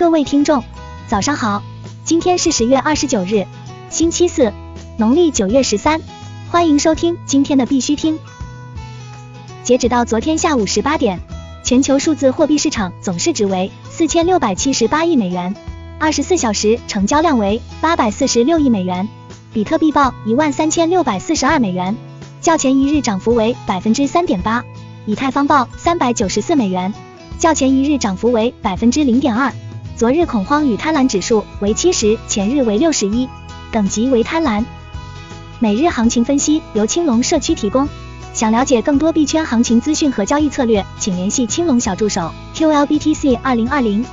各位听众，早上好，今天是十月二十九日，星期四，农历九月十三，欢迎收听今天的必须听。截止到昨天下午十八点，全球数字货币市场总市值为四千六百七十八亿美元，二十四小时成交量为八百四十六亿美元，比特币报一万三千六百四十二美元，较前一日涨幅为百分之三点八，以太坊报三百九十四美元，较前一日涨幅为百分之零点二。昨日恐慌与贪婪指数为七十，前日为六十一，等级为贪婪。每日行情分析由青龙社区提供。想了解更多币圈行情资讯和交易策略，请联系青龙小助手 QLBTC 二零二零。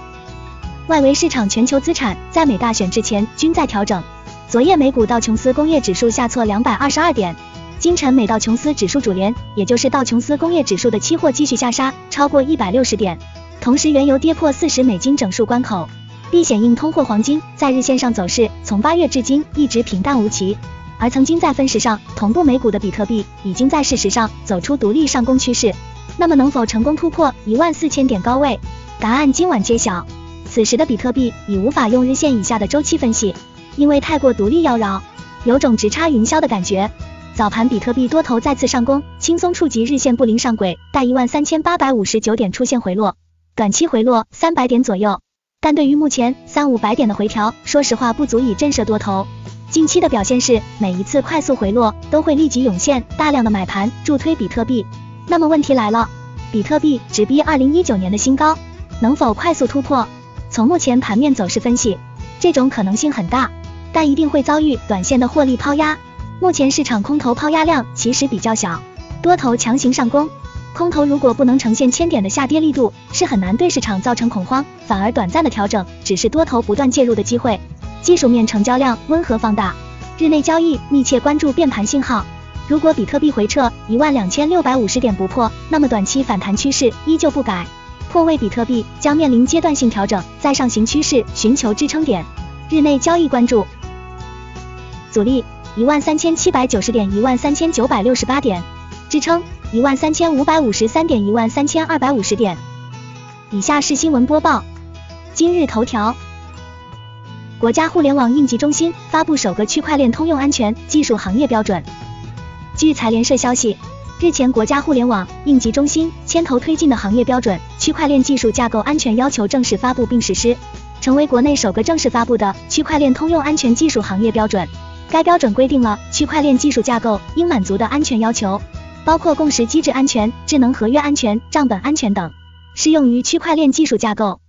外围市场全球资产在美大选之前均在调整。昨夜美股道琼斯工业指数下挫两百二十二点，今晨美道琼斯指数主联，也就是道琼斯工业指数的期货继续下杀，超过一百六十点。同时，原油跌破四十美金整数关口，避险硬通货黄金在日线上走势从八月至今一直平淡无奇，而曾经在分时上同步美股的比特币，已经在事实上走出独立上攻趋势。那么能否成功突破一万四千点高位？答案今晚揭晓。此时的比特币已无法用日线以下的周期分析，因为太过独立妖娆，有种直插云霄的感觉。早盘比特币多头再次上攻，轻松触及日线布林上轨，待一万三千八百五十九点出现回落。短期回落三百点左右，但对于目前三五百点的回调，说实话不足以震慑多头。近期的表现是，每一次快速回落都会立即涌现大量的买盘助推比特币。那么问题来了，比特币直逼二零一九年的新高，能否快速突破？从目前盘面走势分析，这种可能性很大，但一定会遭遇短线的获利抛压。目前市场空头抛压量其实比较小，多头强行上攻。空头如果不能呈现千点的下跌力度，是很难对市场造成恐慌，反而短暂的调整只是多头不断介入的机会。技术面成交量温和放大，日内交易密切关注变盘信号。如果比特币回撤一万两千六百五十点不破，那么短期反弹趋势依旧不改，破位比特币将面临阶段性调整，在上行趋势寻求支撑点。日内交易关注阻力一万三千七百九十点一万三千九百六十八点，支撑。一万三千五百五十三点，一万三千二百五十点。以下是新闻播报。今日头条：国家互联网应急中心发布首个区块链通用安全技术行业标准。据财联社消息，日前国家互联网应急中心牵头推进的行业标准《区块链技术架构安全要求》正式发布并实施，成为国内首个正式发布的区块链通用安全技术行业标准。该标准规定了区块链技术架构应满足的安全要求。包括共识机制安全、智能合约安全、账本安全等，适用于区块链技术架构。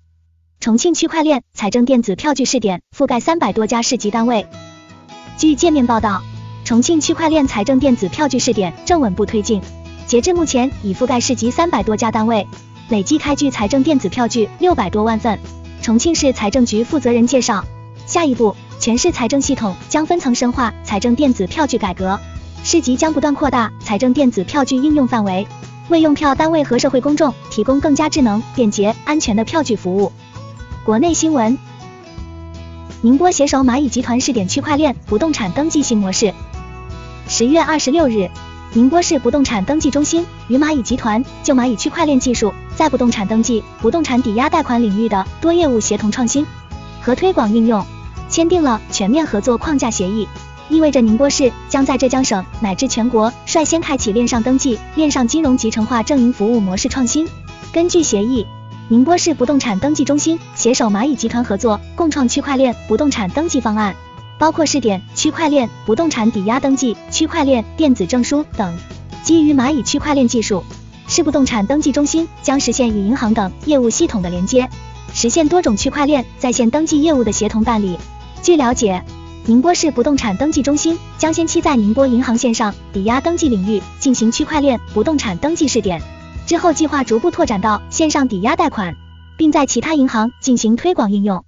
重庆区块链财政电子票据试点覆盖三百多家市级单位。据界面报道，重庆区块链财政电子票据试点正稳步推进，截至目前已覆盖市级三百多家单位，累计开具财政电子票据六百多万份。重庆市财政局负责人介绍，下一步，全市财政系统将分层深化财政电子票据改革。市级将不断扩大财政电子票据应用范围，为用票单位和社会公众提供更加智能、便捷、安全的票据服务。国内新闻：宁波携手蚂蚁集团试点区块链不动产登记新模式。十月二十六日，宁波市不动产登记中心与蚂蚁集团就蚂蚁区块链技术在不动产登记、不动产抵押贷款领域的多业务协同创新和推广应用签订了全面合作框架协议。意味着宁波市将在浙江省乃至全国率先开启链上登记、链上金融集成化证营服务模式创新。根据协议，宁波市不动产登记中心携手蚂蚁集团合作，共创区块链不动产登记方案，包括试点区块链不动产抵押登记、区块链电子证书等。基于蚂蚁区块链技术，市不动产登记中心将实现与银行等业务系统的连接，实现多种区块链在线登记业务的协同办理。据了解。宁波市不动产登记中心将先期在宁波银行线上抵押登记领域进行区块链不动产登记试点，之后计划逐步拓展到线上抵押贷款，并在其他银行进行推广应用。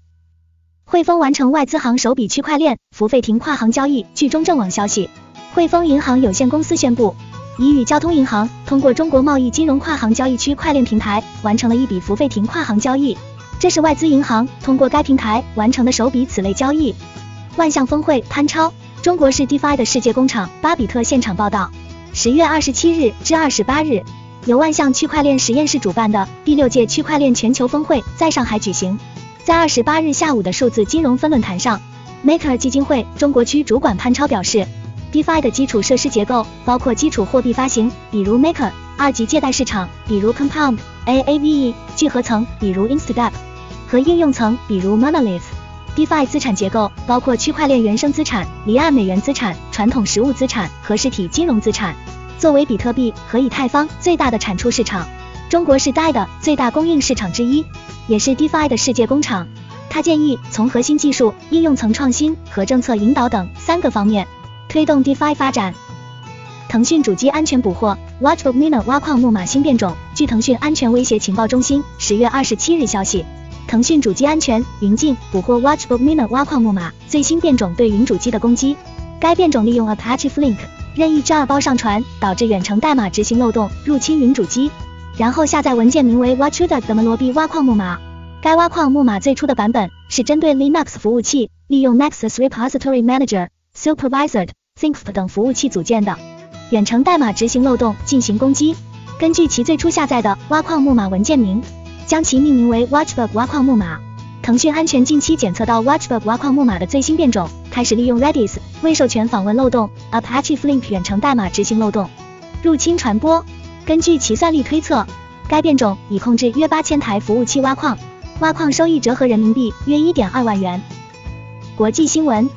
汇丰完成外资行首笔区块链付费停跨行交易。据中证网消息，汇丰银行有限公司宣布，已与交通银行通过中国贸易金融跨行交易区块链平台完成了一笔付费停跨行交易，这是外资银行通过该平台完成的首笔此类交易。万象峰会潘超，中国式 DeFi 的世界工厂巴比特现场报道。十月二十七日至二十八日，由万象区块链实验室主办的第六届区块链全球峰会在上海举行。在二十八日下午的数字金融分论坛上，Maker 基金会中国区主管潘超表示，DeFi 的基础设施结构包括基础货币发行，比如 Maker；二级借贷市场，比如 Compound、Aave；聚合层，比如 Instadep；和应用层，比如 Monolith。DeFi 资产结构包括区块链原生资产、离岸美元资产、传统实物资产和实体金融资产。作为比特币和以太坊最大的产出市场，中国是 DeFi 的最大供应市场之一，也是 DeFi 的世界工厂。他建议从核心技术、应用层创新和政策引导等三个方面推动 DeFi 发展。腾讯主机安全捕获 Watchbot Miner 挖矿木马新变种。据腾讯安全威胁情报中心十月二十七日消息。腾讯主机安全云镜捕获 Watchbook Miner 挖矿木马最新变种对云主机的攻击。该变种利用 Apache Flink 任意 jar 包上传，导致远程代码执行漏洞，入侵云主机，然后下载文件名为 Watchuda 的罗币挖矿木马。该挖矿木马最初的版本是针对 Linux 服务器，利用 Nexus Repository Manager、Supervisor、ThinkF 等服务器组件的远程代码执行漏洞进行攻击。根据其最初下载的挖矿木马文件名。将其命名为 Watchbug 挖矿木马。腾讯安全近期检测到 Watchbug 挖矿木马的最新变种，开始利用 Redis 未授权访问漏洞、Apache Flink 远程代码执行漏洞入侵传播。根据其算力推测，该变种已控制约八千台服务器挖矿，挖矿收益折合人民币约一点二万元。国际新闻：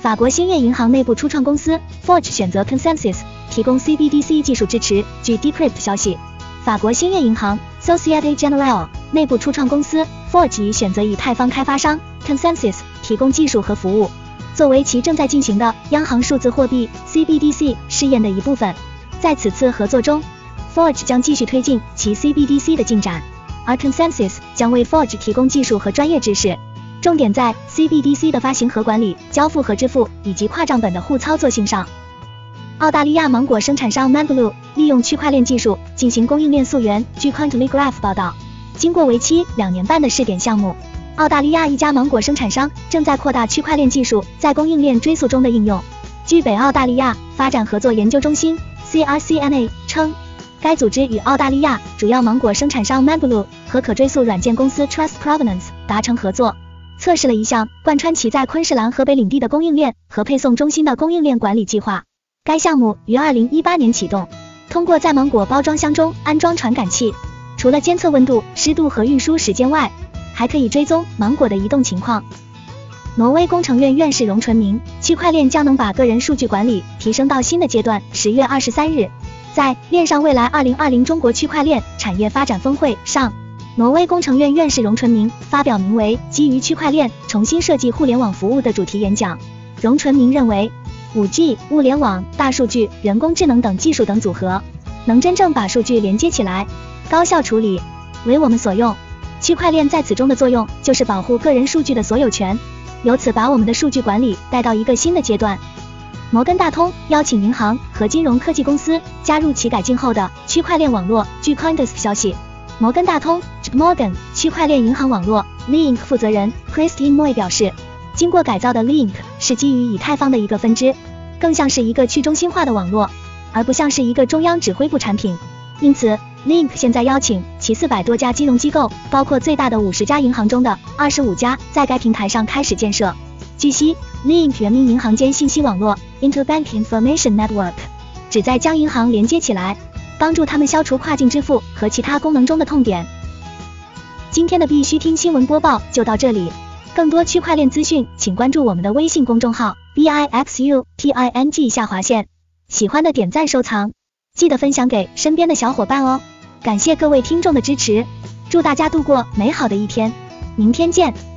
法国兴业银行内部初创公司 Forge 选择 Consensus 提供 CBDC 技术支持。据 Decrypt 消息，法国兴业银行。Societe Generale 内部初创公司 Forge 选择以太坊开发商 Consensus 提供技术和服务，作为其正在进行的央行数字货币 CBDC 试验的一部分。在此次合作中，Forge 将继续推进其 CBDC 的进展，而 Consensus 将为 Forge 提供技术和专业知识，重点在 CBDC 的发行和管理、交付和支付以及跨账本的互操作性上。澳大利亚芒果生产商 Manglu 利用区块链技术进行供应链溯源。据 Cointelegraph 报道，经过为期两年半的试点项目，澳大利亚一家芒果生产商正在扩大区块链技术在供应链追溯中的应用。据北澳大利亚发展合作研究中心 （CRCNA） 称，该组织与澳大利亚主要芒果生产商 Manglu 和可追溯软件公司 Trust Provenance 达成合作，测试了一项贯穿其在昆士兰河北领地的供应链和配送中心的供应链管理计划。该项目于二零一八年启动，通过在芒果包装箱中安装传感器，除了监测温度、湿度和运输时间外，还可以追踪芒果的移动情况。挪威工程院院士荣纯明，区块链将能把个人数据管理提升到新的阶段。十月二十三日，在链上未来二零二零中国区块链产业发展峰会上，挪威工程院院士荣纯明发表名为《基于区块链重新设计互联网服务》的主题演讲。荣纯明认为。五 G、物联网、大数据、人工智能等技术等组合，能真正把数据连接起来，高效处理，为我们所用。区块链在此中的作用就是保护个人数据的所有权，由此把我们的数据管理带到一个新的阶段。摩根大通邀请银行和金融科技公司加入其改进后的区块链网络。据 Coindesk 消息，摩根大通 Morgan 区块链银行网络 Link 负责人 Christine Moy 表示。经过改造的 Link 是基于以太坊的一个分支，更像是一个去中心化的网络，而不像是一个中央指挥部产品。因此，Link 现在邀请其四百多家金融机构，包括最大的五十家银行中的二十五家，在该平台上开始建设。据悉，Link 原名银行间信息网络 Interbank Information Network，旨在将银行连接起来，帮助他们消除跨境支付和其他功能中的痛点。今天的必须听新闻播报就到这里。更多区块链资讯，请关注我们的微信公众号 b i x u t i n g 下划线。喜欢的点赞收藏，记得分享给身边的小伙伴哦。感谢各位听众的支持，祝大家度过美好的一天，明天见。